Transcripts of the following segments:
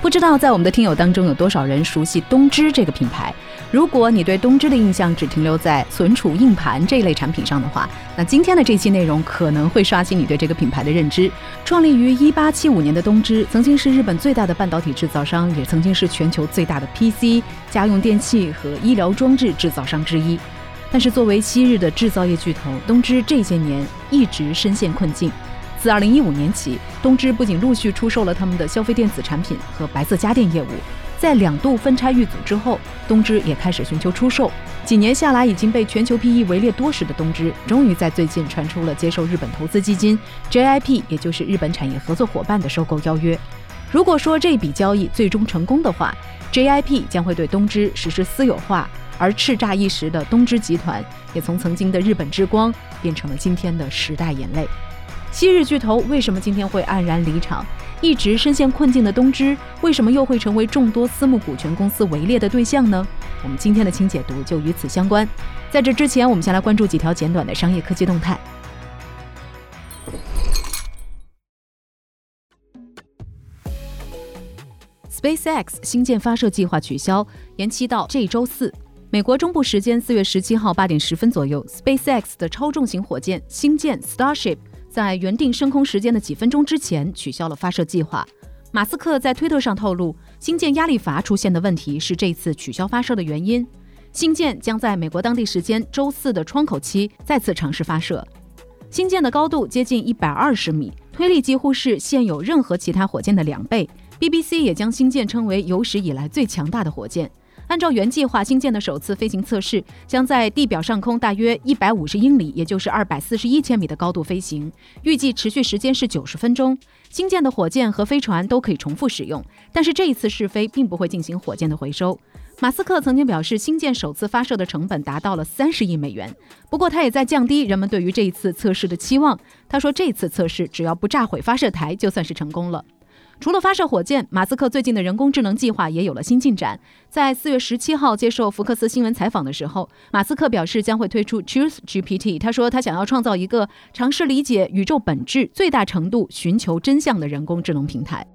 不知道在我们的听友当中有多少人熟悉东芝这个品牌？如果你对东芝的印象只停留在存储硬盘这一类产品上的话，那今天的这期内容可能会刷新你对这个品牌的认知。创立于一八七五年的东芝，曾经是日本最大的半导体制造商，也曾经是全球最大的 PC、家用电器和医疗装置制造商之一。但是作为昔日的制造业巨头，东芝这些年一直深陷困境。自2015年起，东芝不仅陆续出售了他们的消费电子产品和白色家电业务，在两度分拆遇阻之后，东芝也开始寻求出售。几年下来，已经被全球 PE 围猎多时的东芝，终于在最近传出了接受日本投资基金 JIP，也就是日本产业合作伙伴的收购邀约。如果说这笔交易最终成功的话，JIP 将会对东芝实施私有化，而叱咤一时的东芝集团也从曾经的日本之光变成了今天的时代眼泪。昔日巨头为什么今天会黯然离场？一直深陷困境的东芝，为什么又会成为众多私募股权公司围猎的对象呢？我们今天的轻解读就与此相关。在这之前，我们先来关注几条简短的商业科技动态。SpaceX 星舰发射计划取消，延期到这周四。美国中部时间四月十七号八点十分左右，SpaceX 的超重型火箭星舰 Starship。在原定升空时间的几分钟之前取消了发射计划。马斯克在推特上透露，星舰压力阀出现的问题是这次取消发射的原因。星舰将在美国当地时间周四的窗口期再次尝试发射。星舰的高度接近一百二十米，推力几乎是现有任何其他火箭的两倍。BBC 也将星舰称为有史以来最强大的火箭。按照原计划，星舰的首次飞行测试将在地表上空大约一百五十英里，也就是二百四十一千米的高度飞行，预计持续时间是九十分钟。星舰的火箭和飞船都可以重复使用，但是这一次试飞并不会进行火箭的回收。马斯克曾经表示，星舰首次发射的成本达到了三十亿美元，不过他也在降低人们对于这一次测试的期望。他说，这次测试只要不炸毁发射台，就算是成功了。除了发射火箭，马斯克最近的人工智能计划也有了新进展。在四月十七号接受福克斯新闻采访的时候，马斯克表示将会推出 Truth GPT。他说他想要创造一个尝试理解宇宙本质、最大程度寻求真相的人工智能平台。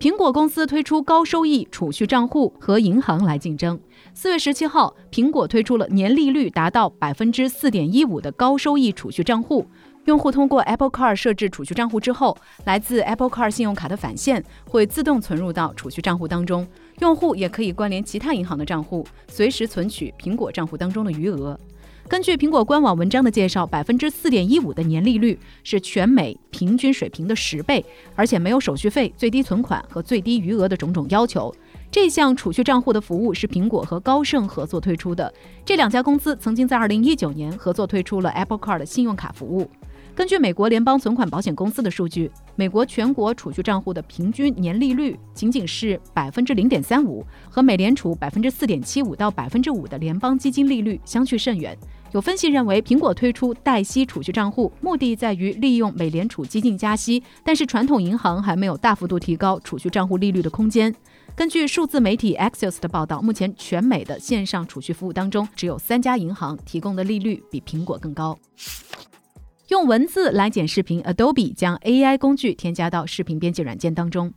苹果公司推出高收益储蓄账户和银行来竞争。四月十七号，苹果推出了年利率达到百分之四点一五的高收益储蓄账户。用户通过 Apple Card 设置储蓄账户之后，来自 Apple Card 信用卡的返现会自动存入到储蓄账户当中。用户也可以关联其他银行的账户，随时存取苹果账户当中的余额。根据苹果官网文章的介绍，百分之四点一五的年利率是全美平均水平的十倍，而且没有手续费、最低存款和最低余额的种种要求。这项储蓄账户的服务是苹果和高盛合作推出的。这两家公司曾经在二零一九年合作推出了 Apple Card 的信用卡服务。根据美国联邦存款保险公司的数据，美国全国储蓄账户的平均年利率仅仅是百分之零点三五，和美联储百分之四点七五到百分之五的联邦基金利率相去甚远。有分析认为，苹果推出代息储蓄账户，目的在于利用美联储激进加息，但是传统银行还没有大幅度提高储蓄账户利率的空间。根据数字媒体 Axios 的报道，目前全美的线上储蓄服务当中，只有三家银行提供的利率比苹果更高。用文字来剪视频，Adobe 将 AI 工具添加到视频编辑软件当中。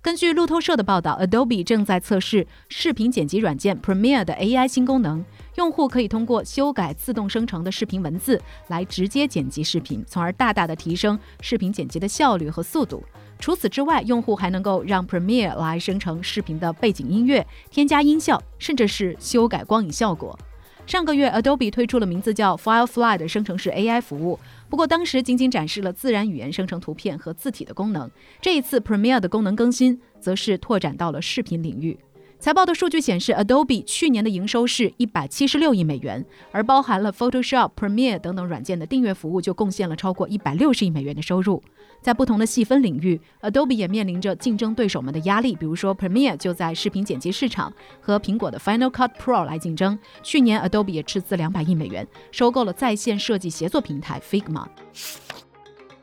根据路透社的报道，Adobe 正在测试视频剪辑软件 Premiere 的 AI 新功能，用户可以通过修改自动生成的视频文字来直接剪辑视频，从而大大的提升视频剪辑的效率和速度。除此之外，用户还能够让 Premiere 来生成视频的背景音乐、添加音效，甚至是修改光影效果。上个月，Adobe 推出了名字叫 Firefly 的生成式 AI 服务，不过当时仅仅展示了自然语言生成图片和字体的功能。这一次 Premiere 的功能更新，则是拓展到了视频领域。财报的数据显示，Adobe 去年的营收是一百七十六亿美元，而包含了 Photoshop、Premiere 等等软件的订阅服务就贡献了超过一百六十亿美元的收入。在不同的细分领域，Adobe 也面临着竞争对手们的压力，比如说 Premiere 就在视频剪辑市场和苹果的 Final Cut Pro 来竞争。去年，Adobe 也斥资两百亿美元收购了在线设计协作平台 Figma。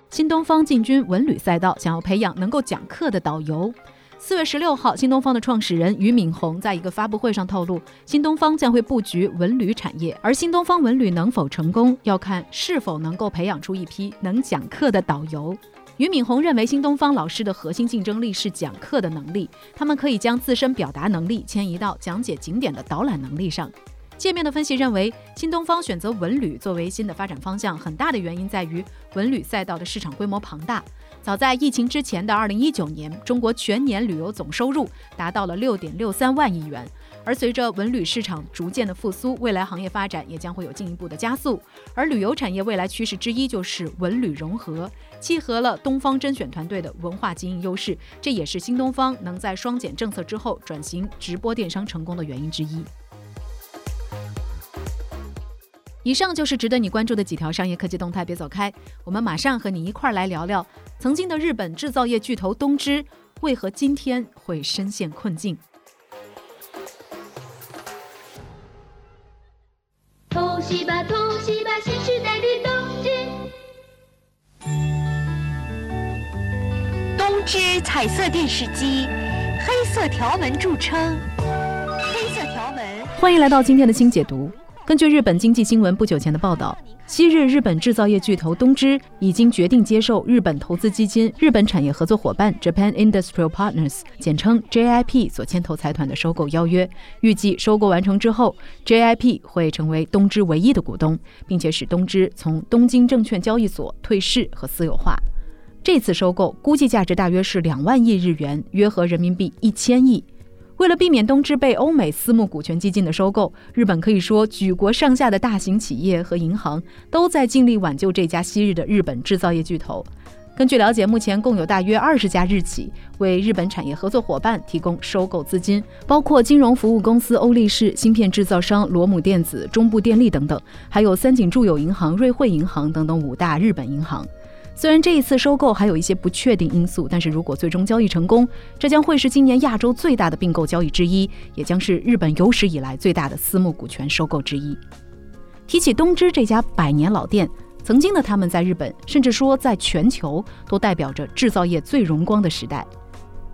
新东方进军文旅赛道，想要培养能够讲课的导游。四月十六号，新东方的创始人俞敏洪在一个发布会上透露，新东方将会布局文旅产业，而新东方文旅能否成功，要看是否能够培养出一批能讲课的导游。俞敏洪认为，新东方老师的核心竞争力是讲课的能力，他们可以将自身表达能力迁移到讲解景点的导览能力上。界面的分析认为，新东方选择文旅作为新的发展方向，很大的原因在于文旅赛道的市场规模庞大。早在疫情之前的二零一九年，中国全年旅游总收入达到了六点六三万亿元。而随着文旅市场逐渐的复苏，未来行业发展也将会有进一步的加速。而旅游产业未来趋势之一就是文旅融合，契合了东方甄选团队的文化经营优势，这也是新东方能在双减政策之后转型直播电商成功的原因之一。以上就是值得你关注的几条商业科技动态，别走开，我们马上和你一块儿来聊聊曾经的日本制造业巨头东芝为何今天会深陷困境。偷袭吧，通西吧，新时代的东芝！东芝彩色电视机，黑色条纹著称。黑色条纹。欢迎来到今天的新解读。根据日本经济新闻不久前的报道，昔日日本制造业巨头东芝已经决定接受日本投资基金日本产业合作伙伴 Japan Industrial Partners（ 简称 JIP） 所牵头财团的收购邀约。预计收购完成之后，JIP 会成为东芝唯一的股东，并且使东芝从东京证券交易所退市和私有化。这次收购估计价值大约是两万亿日元，约合人民币一千亿。为了避免东芝被欧美私募股权基金的收购，日本可以说举国上下的大型企业和银行都在尽力挽救这家昔日的日本制造业巨头。根据了解，目前共有大约二十家日企为日本产业合作伙伴提供收购资金，包括金融服务公司欧力士、芯片制造商罗姆电子、中部电力等等，还有三井住友银行、瑞汇银行等等五大日本银行。虽然这一次收购还有一些不确定因素，但是如果最终交易成功，这将会是今年亚洲最大的并购交易之一，也将是日本有史以来最大的私募股权收购之一。提起东芝这家百年老店，曾经的他们在日本，甚至说在全球，都代表着制造业最荣光的时代。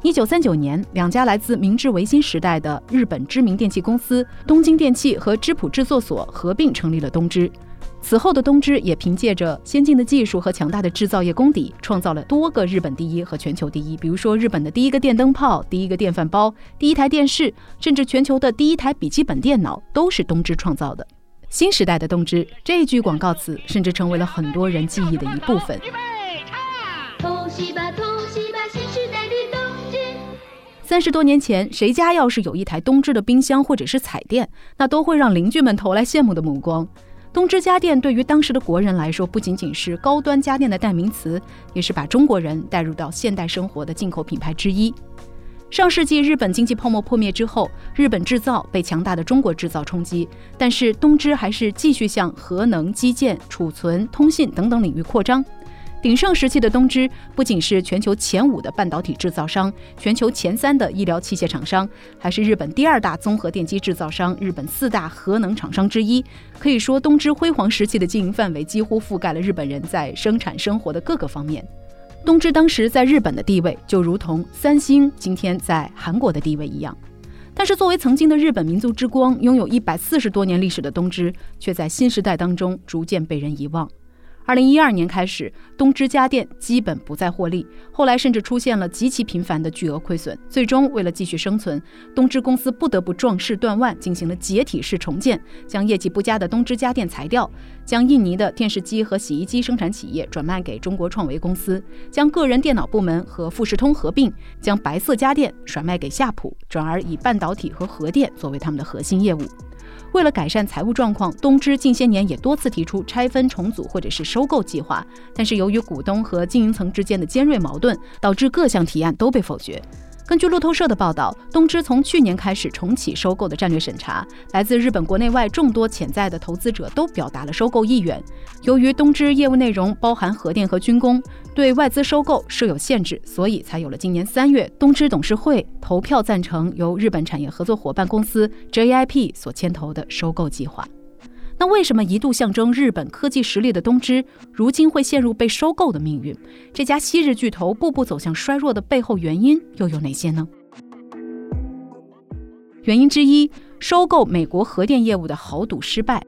一九三九年，两家来自明治维新时代的日本知名电器公司东京电器和织浦制作所合并成立了东芝。此后的东芝也凭借着先进的技术和强大的制造业功底，创造了多个日本第一和全球第一。比如说，日本的第一个电灯泡、第一个电饭煲、第一台电视，甚至全球的第一台笔记本电脑，都是东芝创造的。新时代的东芝这句广告词，甚至成为了很多人记忆的一部分。三十多年前，谁家要是有一台东芝的冰箱或者是彩电，那都会让邻居们投来羡慕的目光。东芝家电对于当时的国人来说，不仅仅是高端家电的代名词，也是把中国人带入到现代生活的进口品牌之一。上世纪日本经济泡沫破灭之后，日本制造被强大的中国制造冲击，但是东芝还是继续向核能、基建、储存、通信等等领域扩张。鼎盛时期的东芝不仅是全球前五的半导体制造商，全球前三的医疗器械厂商，还是日本第二大综合电机制造商，日本四大核能厂商之一。可以说，东芝辉煌时期的经营范围几乎覆盖了日本人在生产生活的各个方面。东芝当时在日本的地位，就如同三星今天在韩国的地位一样。但是，作为曾经的日本民族之光，拥有一百四十多年历史的东芝，却在新时代当中逐渐被人遗忘。二零一二年开始，东芝家电基本不再获利，后来甚至出现了极其频繁的巨额亏损。最终，为了继续生存，东芝公司不得不壮士断腕，进行了解体式重建，将业绩不佳的东芝家电裁掉，将印尼的电视机和洗衣机生产企业转卖给中国创维公司，将个人电脑部门和富士通合并，将白色家电甩卖给夏普，转而以半导体和核电作为他们的核心业务。为了改善财务状况，东芝近些年也多次提出拆分重组或者是收购计划，但是由于股东和经营层之间的尖锐矛盾，导致各项提案都被否决。根据路透社的报道，东芝从去年开始重启收购的战略审查，来自日本国内外众多潜在的投资者都表达了收购意愿。由于东芝业务内容包含核电和军工，对外资收购设有限制，所以才有了今年三月东芝董事会投票赞成由日本产业合作伙伴公司 JIP 所牵头的收购计划。那为什么一度象征日本科技实力的东芝，如今会陷入被收购的命运？这家昔日巨头步步走向衰弱的背后原因又有哪些呢？原因之一，收购美国核电业务的豪赌失败。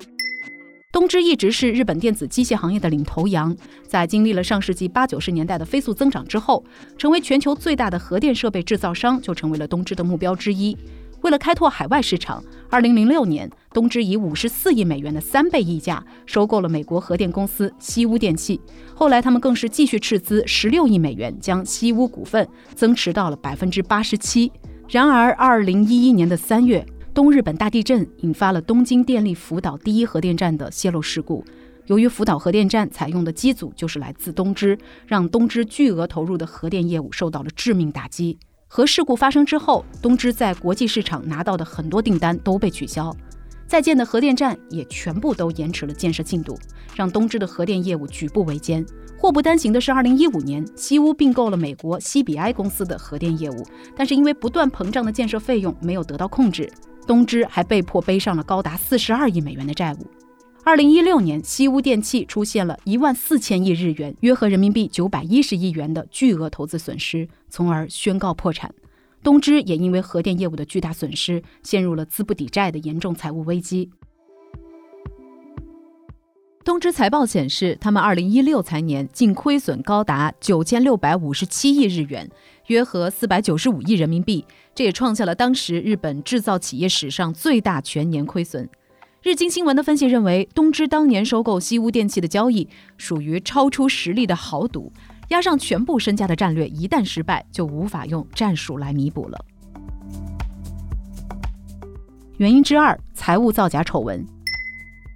东芝一直是日本电子机械行业的领头羊，在经历了上世纪八九十年代的飞速增长之后，成为全球最大的核电设备制造商就成为了东芝的目标之一。为了开拓海外市场，二零零六年，东芝以五十四亿美元的三倍溢价收购了美国核电公司西屋电器。后来，他们更是继续斥资十六亿美元，将西屋股份增持到了百分之八十七。然而，二零一一年的三月，东日本大地震引发了东京电力福岛第一核电站的泄漏事故。由于福岛核电站采用的机组就是来自东芝，让东芝巨额投入的核电业务受到了致命打击。核事故发生之后，东芝在国际市场拿到的很多订单都被取消，在建的核电站也全部都延迟了建设进度，让东芝的核电业务举步维艰。祸不单行的是，二零一五年，西屋并购了美国西比埃公司的核电业务，但是因为不断膨胀的建设费用没有得到控制，东芝还被迫背上了高达四十二亿美元的债务。二零一六年，西屋电器出现了一万四千亿日元（约合人民币九百一十亿元）的巨额投资损失，从而宣告破产。东芝也因为核电业务的巨大损失，陷入了资不抵债的严重财务危机。东芝财报显示，他们二零一六财年净亏损高达九千六百五十七亿日元（约合四百九十五亿人民币），这也创下了当时日本制造企业史上最大全年亏损。日经新闻的分析认为，东芝当年收购西屋电器的交易属于超出实力的豪赌，押上全部身家的战略一旦失败，就无法用战术来弥补了。原因之二：财务造假丑闻。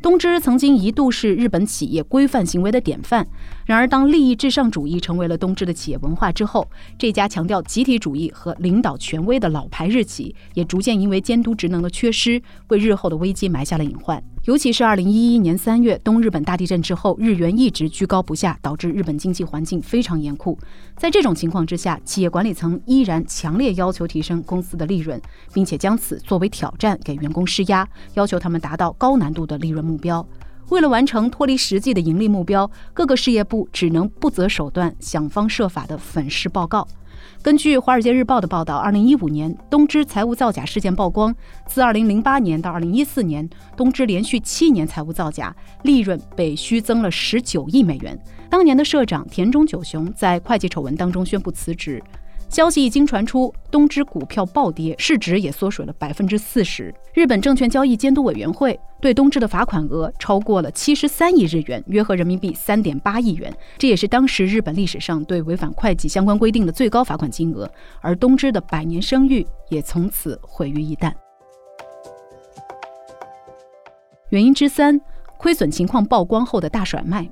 东芝曾经一度是日本企业规范行为的典范，然而当利益至上主义成为了东芝的企业文化之后，这家强调集体主义和领导权威的老牌日企，也逐渐因为监督职能的缺失，为日后的危机埋下了隐患。尤其是二零一一年三月东日本大地震之后，日元一直居高不下，导致日本经济环境非常严酷。在这种情况之下，企业管理层依然强烈要求提升公司的利润，并且将此作为挑战给员工施压，要求他们达到高难度的利润目标。为了完成脱离实际的盈利目标，各个事业部只能不择手段，想方设法的粉饰报告。根据《华尔街日报》的报道，二零一五年东芝财务造假事件曝光。自二零零八年到二零一四年，东芝连续七年财务造假，利润被虚增了十九亿美元。当年的社长田中久雄在会计丑闻当中宣布辞职。消息一经传出，东芝股票暴跌，市值也缩水了百分之四十。日本证券交易监督委员会对东芝的罚款额超过了七十三亿日元，约合人民币三点八亿元，这也是当时日本历史上对违反会计相关规定的最高罚款金额。而东芝的百年声誉也从此毁于一旦。原因之三，亏损情况曝光后的大甩卖。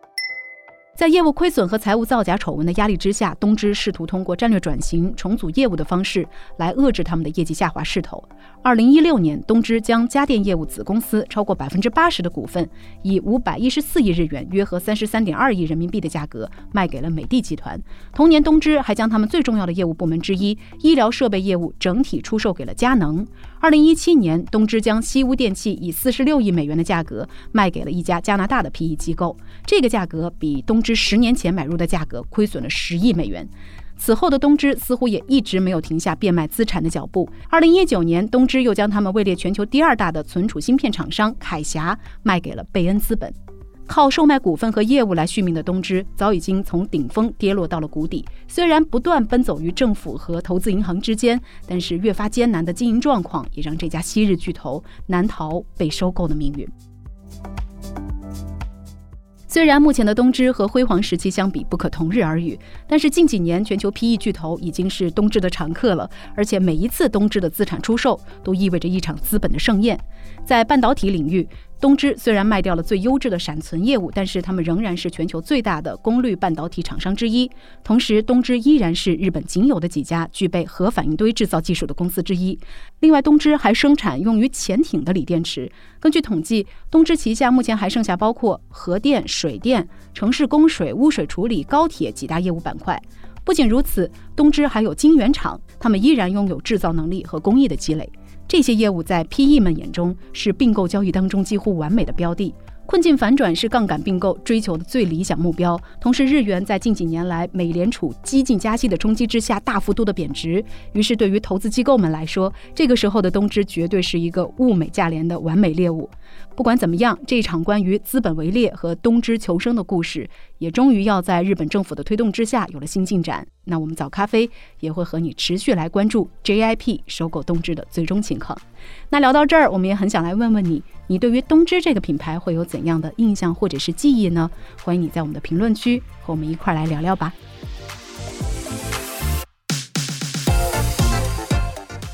在业务亏损和财务造假丑闻的压力之下，东芝试图通过战略转型、重组业务的方式来遏制他们的业绩下滑势头。二零一六年，东芝将家电业务子公司超过百分之八十的股份，以五百一十四亿日元（约合三十三点二亿人民币）的价格卖给了美的集团。同年，东芝还将他们最重要的业务部门之一——医疗设备业务整体出售给了佳能。二零一七年，东芝将西屋电器以四十六亿美元的价格卖给了一家加拿大的 PE 机构，这个价格比东芝十年前买入的价格亏损了十亿美元，此后的东芝似乎也一直没有停下变卖资产的脚步。二零一九年，东芝又将他们位列全球第二大的存储芯片厂商凯霞卖给了贝恩资本。靠售卖股份和业务来续命的东芝，早已经从顶峰跌落到了谷底。虽然不断奔走于政府和投资银行之间，但是越发艰难的经营状况也让这家昔日巨头难逃被收购的命运。虽然目前的东芝和辉煌时期相比不可同日而语，但是近几年全球 PE 巨头已经是东芝的常客了，而且每一次东芝的资产出售都意味着一场资本的盛宴。在半导体领域，东芝虽然卖掉了最优质的闪存业务，但是他们仍然是全球最大的功率半导体厂商之一。同时，东芝依然是日本仅有的几家具备核反应堆制造技术的公司之一。另外，东芝还生产用于潜艇的锂电池。根据统计，东芝旗下目前还剩下包括核电、水电、城市供水、污水处理、高铁几大业务板块。不仅如此，东芝还有晶圆厂，他们依然拥有制造能力和工艺的积累。这些业务在 PE 们眼中是并购交易当中几乎完美的标的。困境反转是杠杆并购追求的最理想目标。同时，日元在近几年来美联储激进加息的冲击之下大幅度的贬值，于是对于投资机构们来说，这个时候的东芝绝对是一个物美价廉的完美猎物。不管怎么样，这场关于资本围猎和东芝求生的故事，也终于要在日本政府的推动之下有了新进展。那我们早咖啡也会和你持续来关注 JIP 收购东芝的最终情况。那聊到这儿，我们也很想来问问你，你对于东芝这个品牌会有怎样的印象或者是记忆呢？欢迎你在我们的评论区和我们一块来聊聊吧。